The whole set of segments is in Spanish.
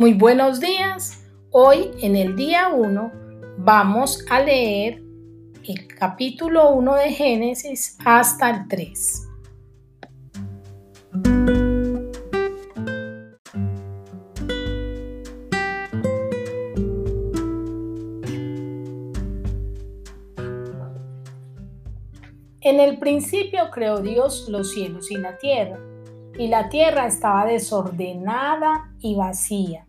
Muy buenos días. Hoy en el día 1 vamos a leer el capítulo 1 de Génesis hasta el 3. En el principio creó Dios los cielos y la tierra, y la tierra estaba desordenada y vacía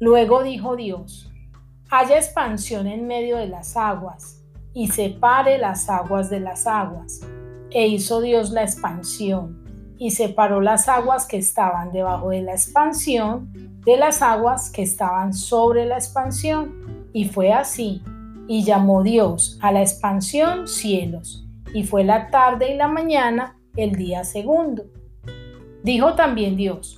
Luego dijo Dios, haya expansión en medio de las aguas y separe las aguas de las aguas. E hizo Dios la expansión y separó las aguas que estaban debajo de la expansión de las aguas que estaban sobre la expansión. Y fue así. Y llamó Dios a la expansión cielos. Y fue la tarde y la mañana el día segundo. Dijo también Dios,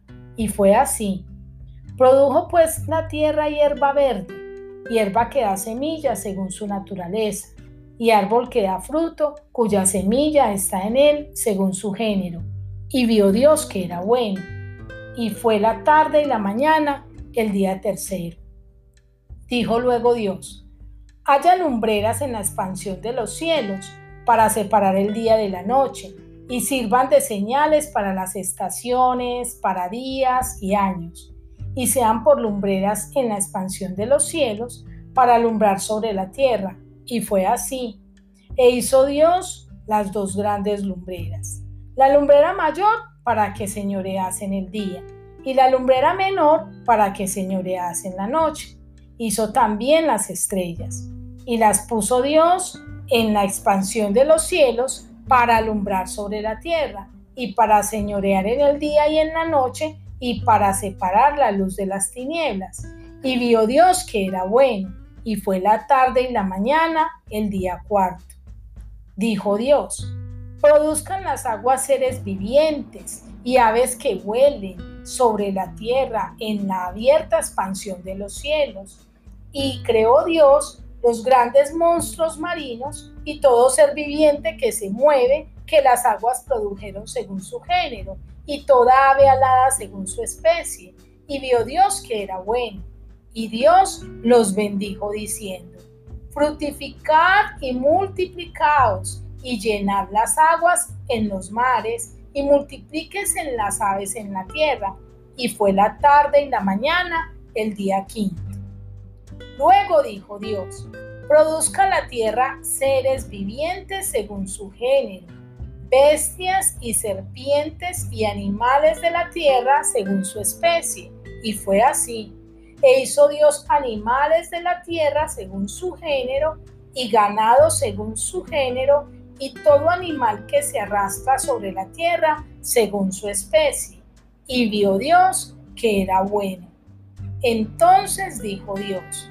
y fue así. Produjo pues la tierra hierba verde, hierba que da semilla según su naturaleza, y árbol que da fruto, cuya semilla está en él según su género. Y vio Dios que era bueno. Y fue la tarde y la mañana el día tercero. Dijo luego Dios, haya lumbreras en la expansión de los cielos para separar el día de la noche y sirvan de señales para las estaciones, para días y años, y sean por lumbreras en la expansión de los cielos para alumbrar sobre la tierra. Y fue así. E hizo Dios las dos grandes lumbreras. La lumbrera mayor para que señorease en el día, y la lumbrera menor para que señorease en la noche. Hizo también las estrellas, y las puso Dios en la expansión de los cielos para alumbrar sobre la tierra y para señorear en el día y en la noche y para separar la luz de las tinieblas. Y vio Dios que era bueno, y fue la tarde y la mañana el día cuarto. Dijo Dios, produzcan las aguas seres vivientes y aves que vuelen sobre la tierra en la abierta expansión de los cielos. Y creó Dios los grandes monstruos marinos y todo ser viviente que se mueve, que las aguas produjeron según su género, y toda ave alada según su especie. Y vio Dios que era bueno. Y Dios los bendijo diciendo, fructificad y multiplicaos, y llenad las aguas en los mares, y multiplíquese en las aves en la tierra. Y fue la tarde y la mañana el día quinto. Luego dijo Dios, produzca la tierra seres vivientes según su género, bestias y serpientes y animales de la tierra según su especie. Y fue así. E hizo Dios animales de la tierra según su género y ganado según su género y todo animal que se arrastra sobre la tierra según su especie. Y vio Dios que era bueno. Entonces dijo Dios,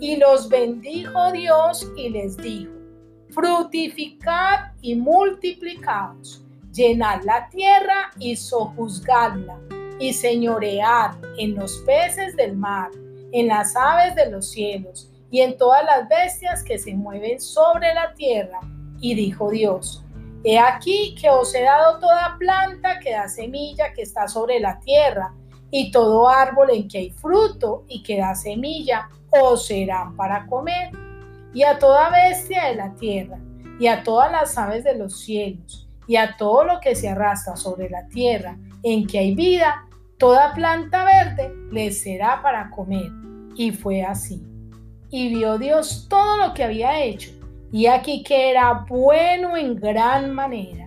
y los bendijo Dios y les dijo, fructificad y multiplicaos, llenad la tierra y sojuzgadla, y señoread en los peces del mar, en las aves de los cielos, y en todas las bestias que se mueven sobre la tierra. Y dijo Dios, He aquí que os he dado toda planta que da semilla que está sobre la tierra, y todo árbol en que hay fruto y que da semilla, serán para comer. Y a toda bestia de la tierra, y a todas las aves de los cielos, y a todo lo que se arrastra sobre la tierra, en que hay vida, toda planta verde les será para comer. Y fue así. Y vio Dios todo lo que había hecho, y aquí que era bueno en gran manera.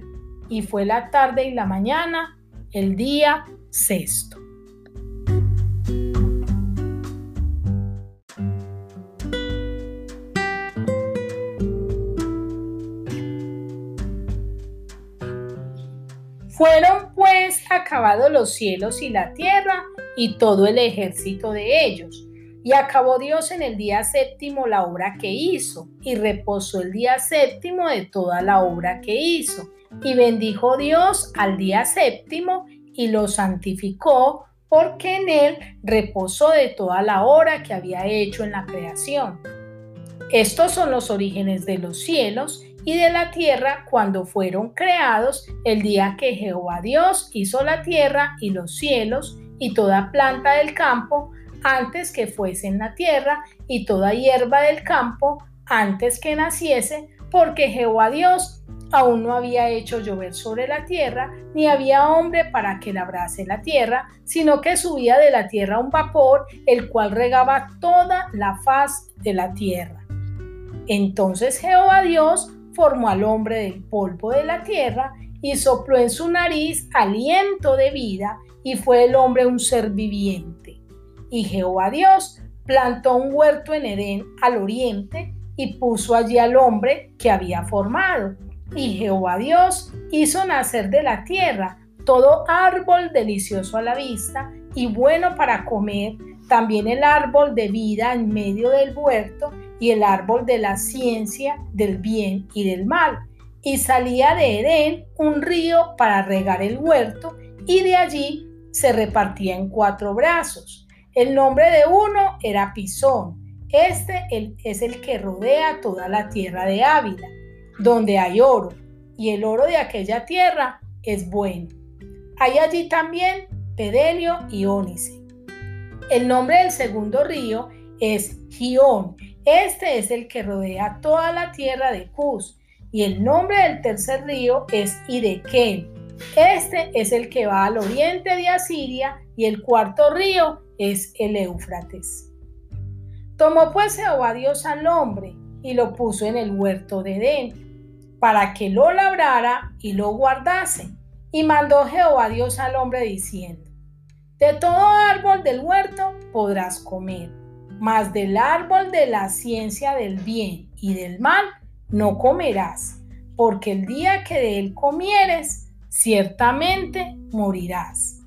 Y fue la tarde y la mañana, el día sexto. Fueron pues acabados los cielos y la tierra y todo el ejército de ellos. Y acabó Dios en el día séptimo la obra que hizo, y reposó el día séptimo de toda la obra que hizo. Y bendijo Dios al día séptimo y lo santificó, porque en él reposó de toda la obra que había hecho en la creación. Estos son los orígenes de los cielos y de la tierra cuando fueron creados el día que Jehová Dios hizo la tierra y los cielos y toda planta del campo antes que fuese en la tierra y toda hierba del campo antes que naciese, porque Jehová Dios aún no había hecho llover sobre la tierra, ni había hombre para que labrase la tierra, sino que subía de la tierra un vapor, el cual regaba toda la faz de la tierra. Entonces Jehová Dios formó al hombre del polvo de la tierra y sopló en su nariz aliento de vida y fue el hombre un ser viviente. Y Jehová Dios plantó un huerto en Edén al oriente y puso allí al hombre que había formado. Y Jehová Dios hizo nacer de la tierra todo árbol delicioso a la vista y bueno para comer, también el árbol de vida en medio del huerto y el árbol de la ciencia del bien y del mal. Y salía de Edén un río para regar el huerto y de allí se repartía en cuatro brazos. El nombre de uno era Pisón. Este es el que rodea toda la tierra de Ávila, donde hay oro, y el oro de aquella tierra es bueno. Hay allí también Pedelio y Ónice. El nombre del segundo río es Gión este es el que rodea toda la tierra de Cus. Y el nombre del tercer río es Idequel. Este es el que va al oriente de Asiria y el cuarto río es el Éufrates. Tomó pues Jehová Dios al hombre y lo puso en el huerto de Edén, para que lo labrara y lo guardase. Y mandó Jehová Dios al hombre diciendo, De todo árbol del huerto podrás comer mas del árbol de la ciencia del bien y del mal no comerás, porque el día que de él comieres, ciertamente morirás.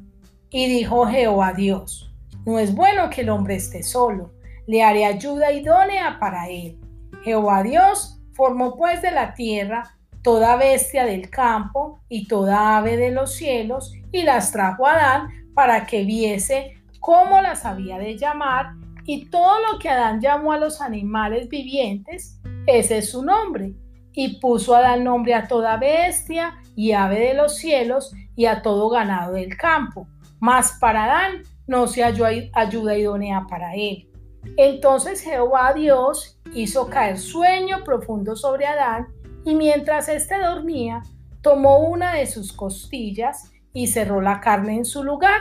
Y dijo Jehová Dios, no es bueno que el hombre esté solo, le haré ayuda idónea para él. Jehová Dios formó pues de la tierra toda bestia del campo y toda ave de los cielos, y las trajo a Adán para que viese cómo las había de llamar, y todo lo que Adán llamó a los animales vivientes, ese es su nombre. Y puso Adán nombre a toda bestia y ave de los cielos y a todo ganado del campo. Mas para Adán no se halló ayuda idónea para él. Entonces Jehová Dios hizo caer sueño profundo sobre Adán y mientras éste dormía, tomó una de sus costillas y cerró la carne en su lugar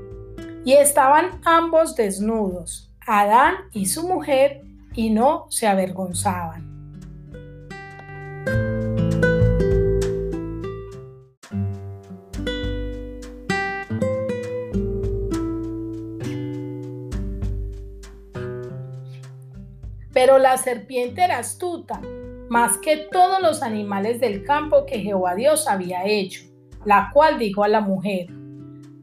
Y estaban ambos desnudos, Adán y su mujer, y no se avergonzaban. Pero la serpiente era astuta, más que todos los animales del campo que Jehová Dios había hecho, la cual dijo a la mujer,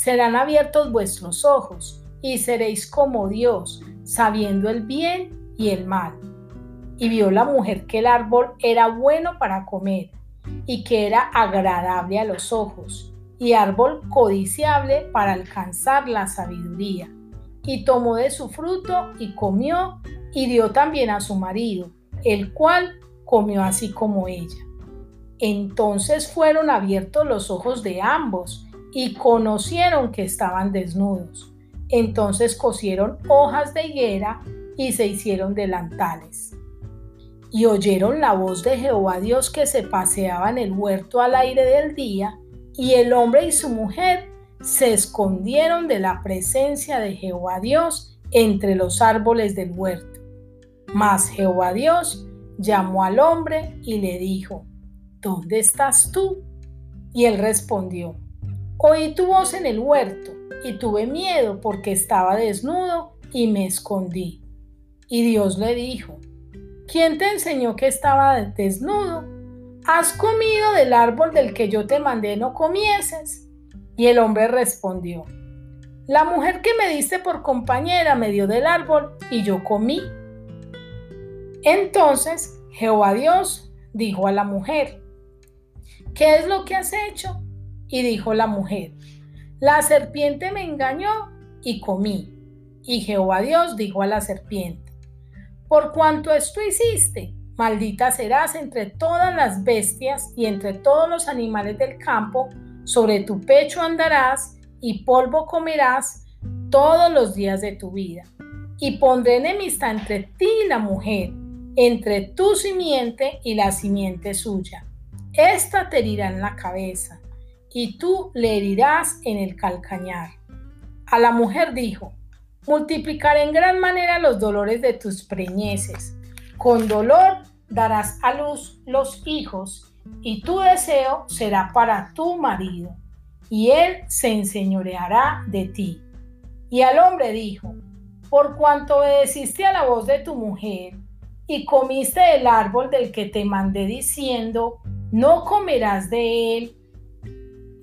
serán abiertos vuestros ojos y seréis como Dios, sabiendo el bien y el mal. Y vio la mujer que el árbol era bueno para comer y que era agradable a los ojos y árbol codiciable para alcanzar la sabiduría. Y tomó de su fruto y comió y dio también a su marido, el cual comió así como ella. Entonces fueron abiertos los ojos de ambos y conocieron que estaban desnudos. Entonces cosieron hojas de higuera y se hicieron delantales. Y oyeron la voz de Jehová Dios que se paseaba en el huerto al aire del día, y el hombre y su mujer se escondieron de la presencia de Jehová Dios entre los árboles del huerto. Mas Jehová Dios llamó al hombre y le dijo, ¿Dónde estás tú? Y él respondió, Oí tu voz en el huerto y tuve miedo porque estaba desnudo y me escondí. Y Dios le dijo, ¿quién te enseñó que estaba desnudo? ¿Has comido del árbol del que yo te mandé no comieses? Y el hombre respondió, la mujer que me diste por compañera me dio del árbol y yo comí. Entonces Jehová Dios dijo a la mujer, ¿qué es lo que has hecho? Y dijo la mujer, la serpiente me engañó y comí. Y Jehová Dios dijo a la serpiente, por cuanto esto hiciste, maldita serás entre todas las bestias y entre todos los animales del campo, sobre tu pecho andarás y polvo comerás todos los días de tu vida. Y pondré enemistad entre ti y la mujer entre tu simiente y la simiente suya. Esta te herirá en la cabeza y tú le herirás en el calcañar. A la mujer dijo, multiplicaré en gran manera los dolores de tus preñeces. Con dolor darás a luz los hijos y tu deseo será para tu marido y él se enseñoreará de ti. Y al hombre dijo, por cuanto obedeciste a la voz de tu mujer, y comiste del árbol del que te mandé diciendo, no comerás de él.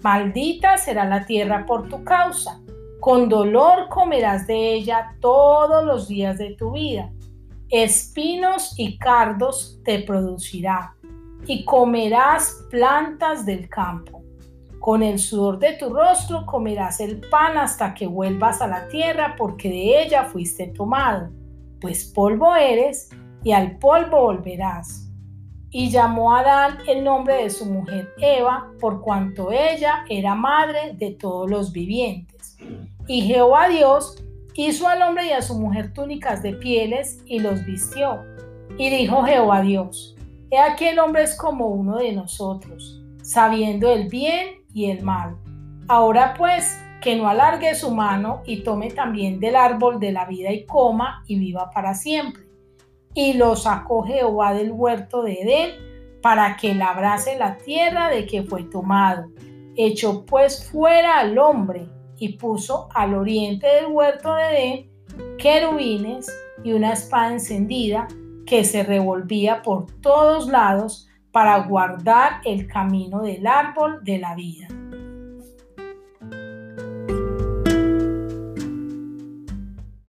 Maldita será la tierra por tu causa. Con dolor comerás de ella todos los días de tu vida. Espinos y cardos te producirá, y comerás plantas del campo. Con el sudor de tu rostro comerás el pan hasta que vuelvas a la tierra, porque de ella fuiste tomado, pues polvo eres y al polvo volverás. Y llamó a Adán el nombre de su mujer Eva, por cuanto ella era madre de todos los vivientes. Y Jehová Dios hizo al hombre y a su mujer túnicas de pieles y los vistió. Y dijo Jehová Dios, He aquí el hombre es como uno de nosotros, sabiendo el bien y el mal. Ahora pues, que no alargue su mano y tome también del árbol de la vida y coma y viva para siempre y lo sacó Jehová del huerto de Edén para que labrase la tierra de que fue tomado. Echó pues fuera al hombre y puso al oriente del huerto de Edén querubines y una espada encendida que se revolvía por todos lados para guardar el camino del árbol de la vida.